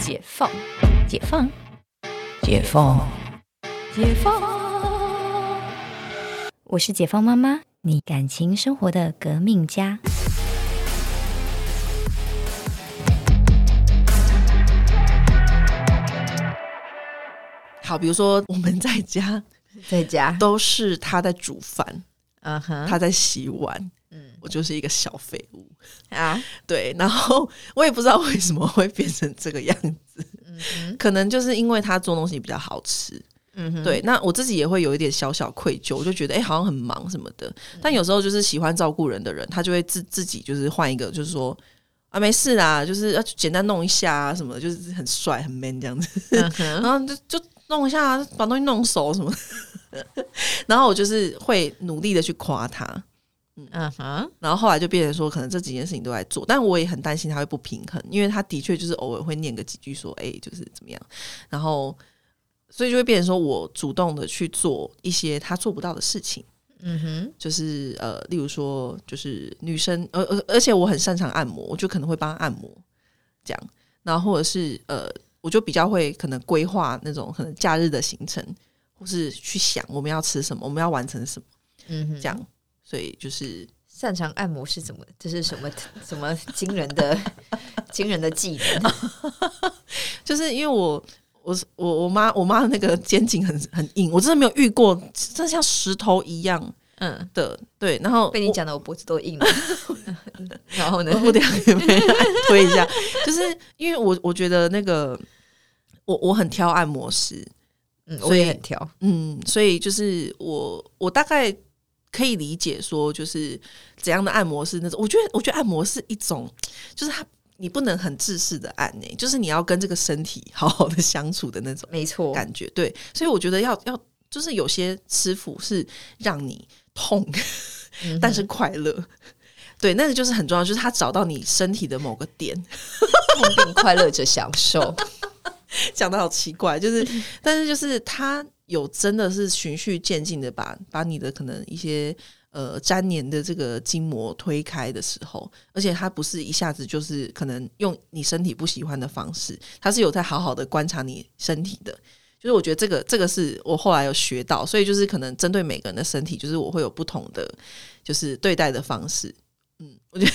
解放，解放，解放，解放。我是解放妈妈，你感情生活的革命家。好，比如说我们在家在家，都是他在煮饭，嗯哼，他在洗碗，嗯我就是一个小废物。啊，对，然后 我也不知道为什么会变成这个样子，可能就是因为他做东西比较好吃。嗯哼，对，那我自己也会有一点小小愧疚，我就觉得哎、诶好像很忙什么的。但有时候就是喜欢照顾人的人，他就会自自己就是换一个，就是说啊没事啦，就是要简单弄一下啊什么的，就是很帅很 man 这样子。嗯，然后就就弄一下，把东西弄熟什么的。然后我就是会努力的去夸他，嗯。哼，然后后来就变成说，可能这几件事情都在做，但我也很担心他会不平衡，因为他的确就是偶尔会念个几句说，哎、就是怎么样，然后所以就会变成说我主动的去做一些他做不到的事情，嗯哼，就是呃，例如说，就是女生，而呃，而且我很擅长按摩，我就可能会帮她按摩，这样，然后或者是呃，我就比较会可能规划那种可能假日的行程，或是去想我们要吃什么，我们要完成什么，嗯哼，这样，所以就是擅长按摩是怎么？这是什么 什么惊人的 惊人的技能？就是因为我我我我妈我妈的那个肩颈很很硬，我真的没有遇过，真的像石头一样嗯，的，对，然后被你讲的我脖子都硬了。然后呢？我等一下给你们推一下，就是因为我我觉得那个我我很挑按摩师，嗯，所以我也很挑。嗯，所以就是我我大概可以理解说，就是怎样的按摩是那种，我觉得我觉得按摩是一种，就是他你不能很自私的按呢、就是你要跟这个身体好好的相处的那种没错，感觉，对，所以我觉得要要就是有些师傅是让你痛，嗯但是快乐。对，那个就是很重要，就是他找到你身体的某个点，痛并快乐着享受。讲的好奇怪，就是，但是就是他有真的是循序渐进的把把你的可能一些呃粘连的这个筋膜推开的时候，而且它不是一下子就是可能用你身体不喜欢的方式，它是有在好好的观察你身体的。就是我觉得这个这个是我后来有学到，所以就是可能针对每个人的身体，就是我会有不同的就是对待的方式。嗯，我觉得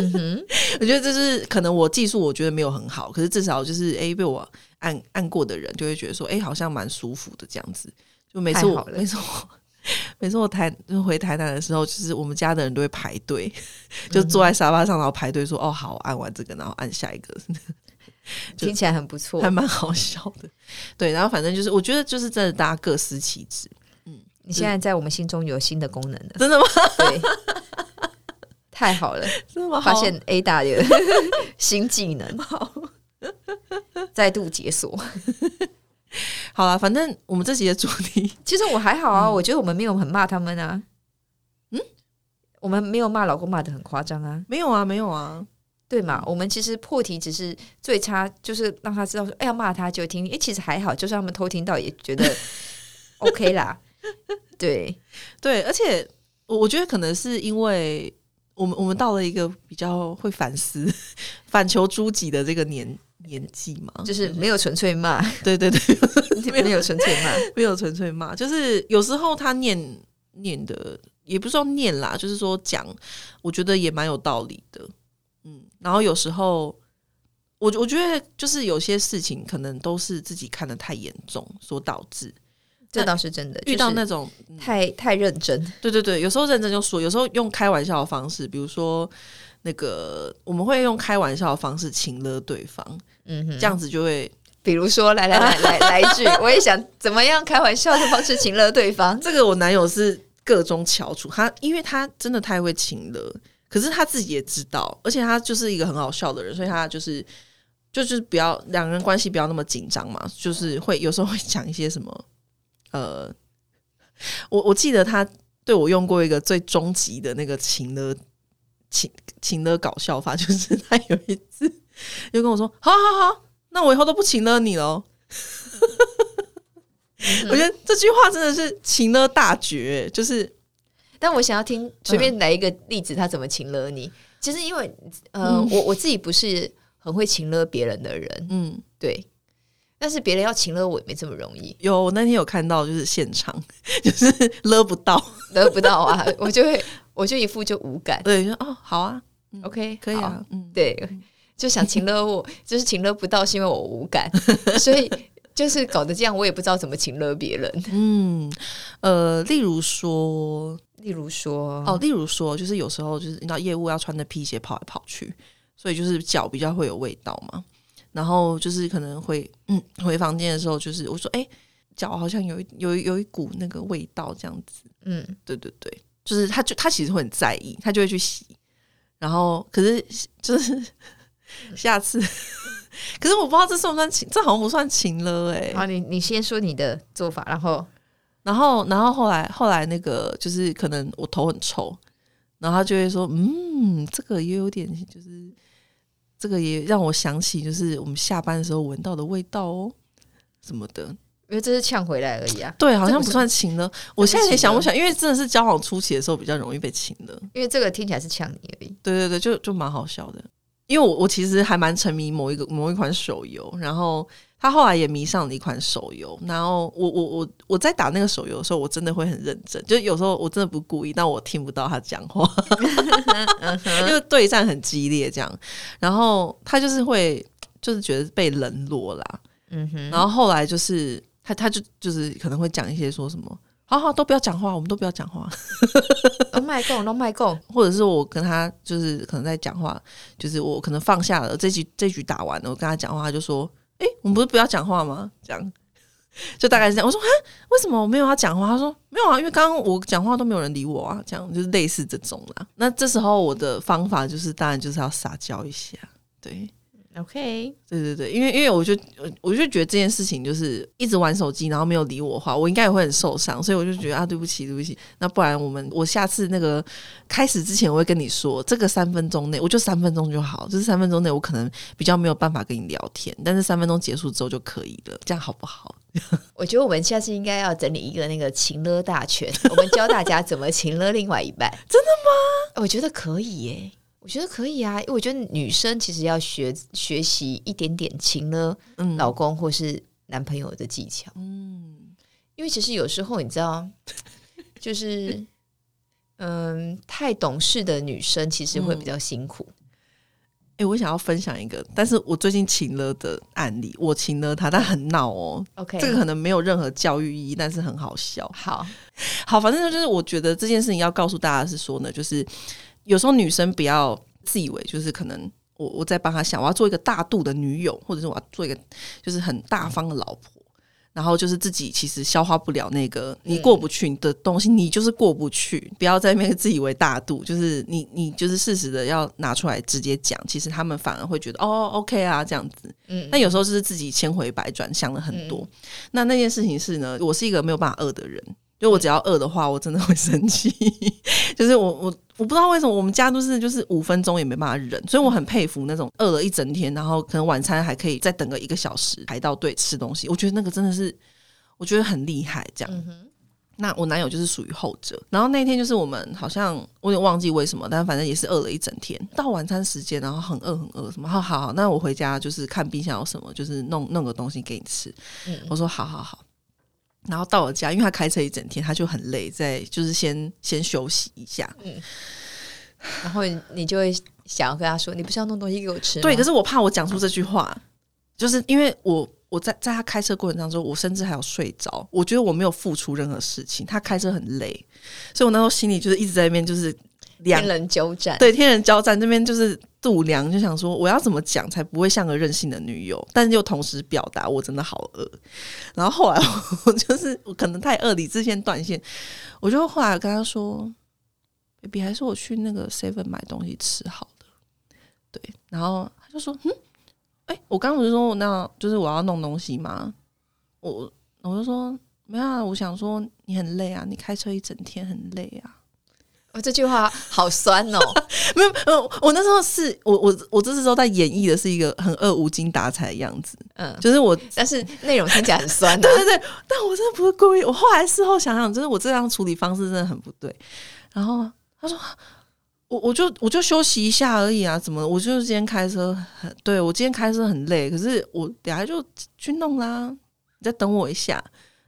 嗯哼，我觉得这是可能我技术我觉得没有很好，可是至少就是诶被我按按过的人就会觉得说诶好像蛮舒服的这样子。就每次我 每次我每次我台就回台南的时候，就是我们家的人都会排队，就坐在沙发上然后排队说哦好，按完这个然后按下一个，就听起来很不错还。蛮好笑的。对，然后反正就是我觉得就是真的大家各司其职，你现在在我们心中有新的功能了，真的吗？对，太好了？发现 A 大的 新技能，再度解锁。好了，反正我们这集的主题 其实我还好啊，我觉得我们没有很骂他们啊。嗯，我们没有骂老公骂的很夸张啊，没有啊，没有啊，对嘛？我们其实破题只是最差，就是让他知道说，哎，要骂他就听。哎，其实还好，就算他们偷听到，也觉得 OK 啦。对，对，而且我我觉得可能是因为我们我们到了一个比较会反思、反求诸己的这个年年纪嘛，就是没有纯粹骂，对对对，没有纯粹骂。没有纯粹骂，就是有时候他念念的也不是说念啦，就是说讲，我觉得也蛮有道理的，嗯，然后有时候。我我觉得就是有些事情可能都是自己看得太严重所导致，这倒是真的，遇到那就是种太太认真，对对对，有时候认真就说，有时候用开玩笑的方式，比如说那个我们会用开玩笑的方式请了对方，嗯哼，这样子就会比如说，来来来来来一句，我也想怎么样开玩笑的方式请了对方。这个我男友是各中翘楚，他因为他真的太会请了，可是他自己也知道，而且他就是一个很好笑的人，所以他就是就是不要两个人关系不要那么紧张嘛，就是会有时候会讲一些什么呃，我我记得他对我用过一个最终极的那个情的情情的搞笑法，就是他有一次 就跟我说：“好好好，那我以后都不请了你喽。”我觉得这句话真的是情了大绝，就是但我想要听随便来一个例子，他怎么情了你？其实因为呃，嗯我我自己不是很会情了别人的人，嗯对。但是别人要请了我也没这么容易，有我那天有看到，就是现场就是 勒不到，得不到啊，我就会我就一副就无感。对，就说哦好啊，OK，可以啊，嗯，对，就想请了我，就是请了不到，是因为我无感，所以就是搞得这样，我也不知道怎么请了别人。嗯，呃，例如说，例如说，哦，例如说，就是有时候就是你知道业务要穿着皮鞋跑来跑去，所以就是脚比较会有味道嘛。然后就是可能会，嗯，回房间的时候，就是我说，哎、脚好像有一有一有一股那个味道，这样子。嗯，对对对，就是他就他其实会很在意，他就会去洗。然后可是就是下次，可是我不知道这算不算情，这好像不算情了哎、好，你你先说你的做法，然后然后，然后后来后来那个就是可能我头很臭，然后他就会说，嗯，这个也有点就是这个也让我想起就是我们下班的时候闻到的味道哦，什么的。因为这是呛回来而已啊，对，好像不算情呢。我现在也想不想，因为真的是交往初期的时候比较容易被情的。因为这个听起来是呛你而已。对对对，就就蛮好笑的。因为我我其实还蛮沉迷某一个某一款手游，然后他后来也迷上了一款手游，然后我我我我在打那个手游的时候，我真的会很认真，就有时候我真的不故意，但我听不到他讲话，因为对战很激烈这样，然后他就是会就是觉得被冷落啦，嗯哼，然后后来就是他他就就是可能会讲一些说什么。好好，都不要讲话，我们都不要讲话。都卖供，都卖供，或者是我跟他就是可能在讲话，就是我可能放下了这局这局打完了，我跟他讲话，他就说：“诶，我们不是不要讲话吗？”这样 就大概是这样。我说：“啊，为什么我没有要讲话？”他说：“没有啊，因为刚刚我讲话都没有人理我啊。”这样就是类似这种啦。那这时候我的方法就是，当然就是要撒娇一下，对。OK，对对对，因为因为我就我我就觉得这件事情就是一直玩手机，然后没有理我的话，我应该也会很受伤，所以我就觉得啊，对不起，对不起。那不然我们我下次那个开始之前，我会跟你说，这个三分钟内，我就三分钟就好，就是三分钟内我可能比较没有办法跟你聊天，但是三分钟结束之后就可以了，这样好不好？我觉得我们下次应该要整理一个那个情勒大全，我们教大家怎么情勒另外一半。真的吗？我觉得可以耶，我觉得可以啊，因为我觉得女生其实要学学习一点点情呢嗯，老公或是男朋友的技巧，嗯因为其实有时候你知道，就是嗯，太懂事的女生其实会比较辛苦。哎、我想要分享一个，但是我最近请了的案例，我请了他，但很闹哦。OK，这个可能没有任何教育意义，但是很好笑。好，好，反正就是我觉得这件事情要告诉大家是说呢，就是有时候女生不要自以为就是可能我我在帮她想，我要做一个大度的女友，或者是我要做一个就是很大方的老婆。然后就是自己其实消化不了那个你过不去的东西，你就是过不去。不要在那边自以为大度，就是你你就是适时的要拿出来直接讲，其实他们反而会觉得哦 OK 啊这样子。嗯，但有时候就是自己千回百转，想了很多。那那件事情是呢，我是一个没有办法饿的人，就我只要饿的话，我真的会生气。就是我我我不知道为什么我们家都是就是五分钟也没办法忍，所以我很佩服那种饿了一整天，然后可能晚餐还可以再等个一个小时排到队吃东西。我觉得那个真的是我觉得很厉害，这样。嗯，那我男友就是属于后者，然后那天就是我们好像我有点忘记为什么，但反正也是饿了一整天。到晚餐时间，然后很饿很饿，什么好好好，那我回家就是看冰箱有什么，就是弄弄个东西给你吃。嗯我说好好好。然后到了家，因为他开车一整天，他就很累，在就是先先休息一下。嗯然后你就会想要跟他说，你不是要弄东西给我吃？对，可是我怕我讲出这句话，就是因为我我在在他开车过程当中，我甚至还有睡着，我觉得我没有付出任何事情，他开车很累，所以我那时候心里就是一直在那边就是两天人交战，对天人交战，这边就是度量，就想说我要怎么讲才不会像个任性的女友，但是又同时表达我真的好饿。然后后来我就是我可能太饿，理智线断线，我就后来跟他说：“baby，还是我去那个 seven 买东西吃好了。”对，然后他就说：“嗯，哎、我刚刚不是说那就是我要弄东西吗？”我我就说：“没有啊，我想说你很累啊，你开车一整天很累啊。”哦，这句话 好酸哦。没有，没有，我那时候是我我我这时候在演绎的是一个很恶无精打采的样子，嗯，就是我但是内容听起来很酸啊 对。对对，但我真的不是故意。我后来事后想想，就是我这样处理方式真的很不对。然后他说：“我我就我就休息一下而已啊，怎么？我就是今天开车很，对我今天开车很累，可是我等下就去弄啦，你再等我一下。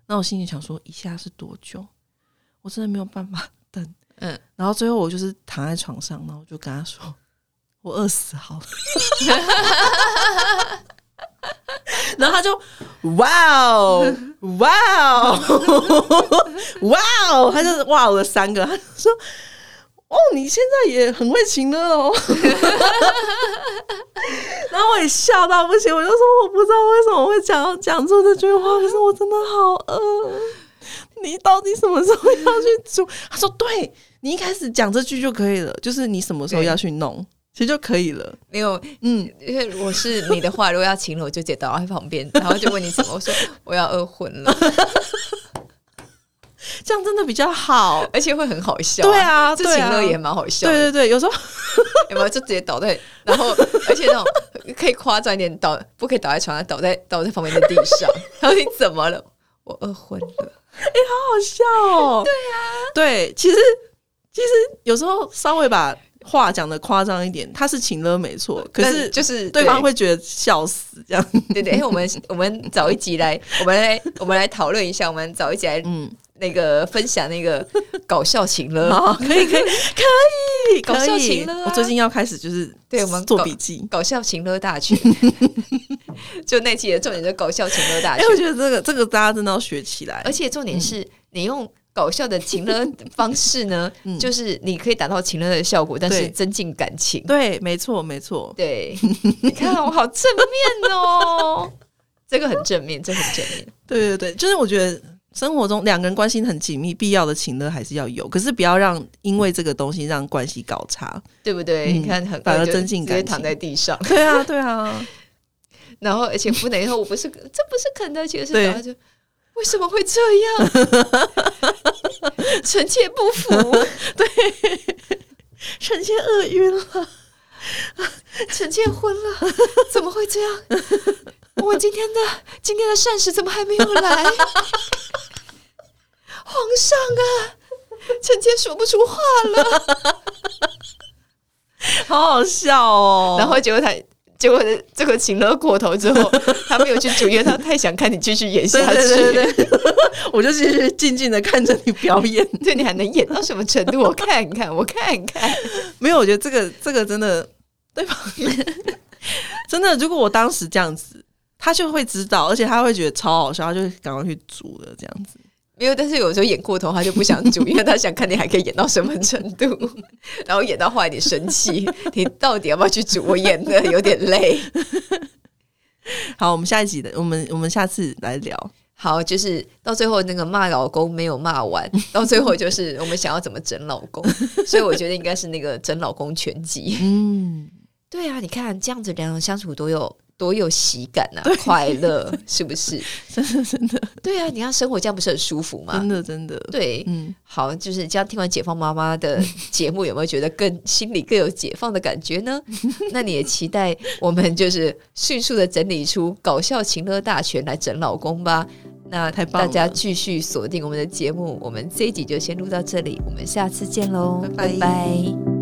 那我心里想说，一下是多久？我真的没有办法等。嗯，然后最后我就是躺在床上，然后我就跟他说，我饿死好了。然后他就哇哦哇哦哇哦，他就哇哦了三个，他就说。哦，你现在也很会情乐哦，然后我也笑到不行，我就说我不知道为什么会讲讲出这句话，可是我真的好饿。你到底什么时候要去煮？他说：“对你一开始讲这句就可以了，就是你什么时候要去弄，其实就可以了。”没有，嗯，因为我是你的话，如果要请了，我就直接倒在旁边，然后就问你什么，我说 我要饿昏了。这样真的比较好，而且会很好笑。对啊，这情乐也蛮好笑。对对对，有时候有没有就直接倒在，然后而且那种可以夸张一点，倒不可以倒在床上，倒在倒在旁边的地上。然后你怎么了？我饿昏了。哎，好好笑哦。对呀，对，其实其实有时候稍微把话讲的夸张一点，他是情了没错，可是就是对方会觉得笑死这样。对对，哎，我们 我们找一集来，我们来我们来讨论一下，我们找一集来，嗯。那个分享那个搞笑情了，可以可以 可以搞笑情了。我最近要开始就是对我们做笔记，搞笑情乐大全。就那期的重点就搞笑情乐大全。哎，我觉得这个这个大家真的要学起来。而且重点是你用搞笑的情乐方式呢，就是你可以达到情乐的效果，但是增进感情。对，没错没错。对，你看我好正面哦，这个很正面，这很正面。对对对，就是我觉得。生活中两个人关系很紧密，必要的情乐还是要有，可是不要让因为这个东西让关系搞差，对不对？你看，很反而增进感情，躺在地上，对啊，对啊。然后，而且不能说我不是，这不是肯德基，是打就为什么会这样？臣妾不服，对，臣妾饿晕了，臣妾昏了，怎么会这样？我今天的今天的膳食怎么还没有来？皇上啊，臣妾说不出话了，好好笑哦。然后结果他结果这个请了过头之后，他没有去煮，因为他太想看你继续演下去。对对对，我就继续静静的看着你表演。对你还能演到什么程度？我看看，我看看。没有，我觉得这个这个真的对吧？真的，如果我当时这样子。他就会知道，而且他会觉得超好笑，他就赶快去煮了这样子。没有，但是有时候演过头，他就不想煮，因为他想看你还可以演到什么程度，然后演到后来你生气，你到底要不要去煮？我演的有点累。好，我们下一集的，我们我们下次来聊。好，就是到最后那个骂老公没有骂完，到最后就是我们想要怎么整老公，所以我觉得应该是那个整老公全集。嗯，对啊，你看这样子两人相处都有。多有喜感呐，快乐 是不是？真的真的，对啊，你看生活这样不是很舒服吗？真的真的，对，嗯，好，就是这样。听完解放妈妈的节目，有没有觉得更心里更有解放的感觉呢？那你也期待我们就是迅速的整理出搞笑情乐大全来整老公吧？那大家继续锁定我们的节目，我们这一集就先录到这里，我们下次见喽，拜拜。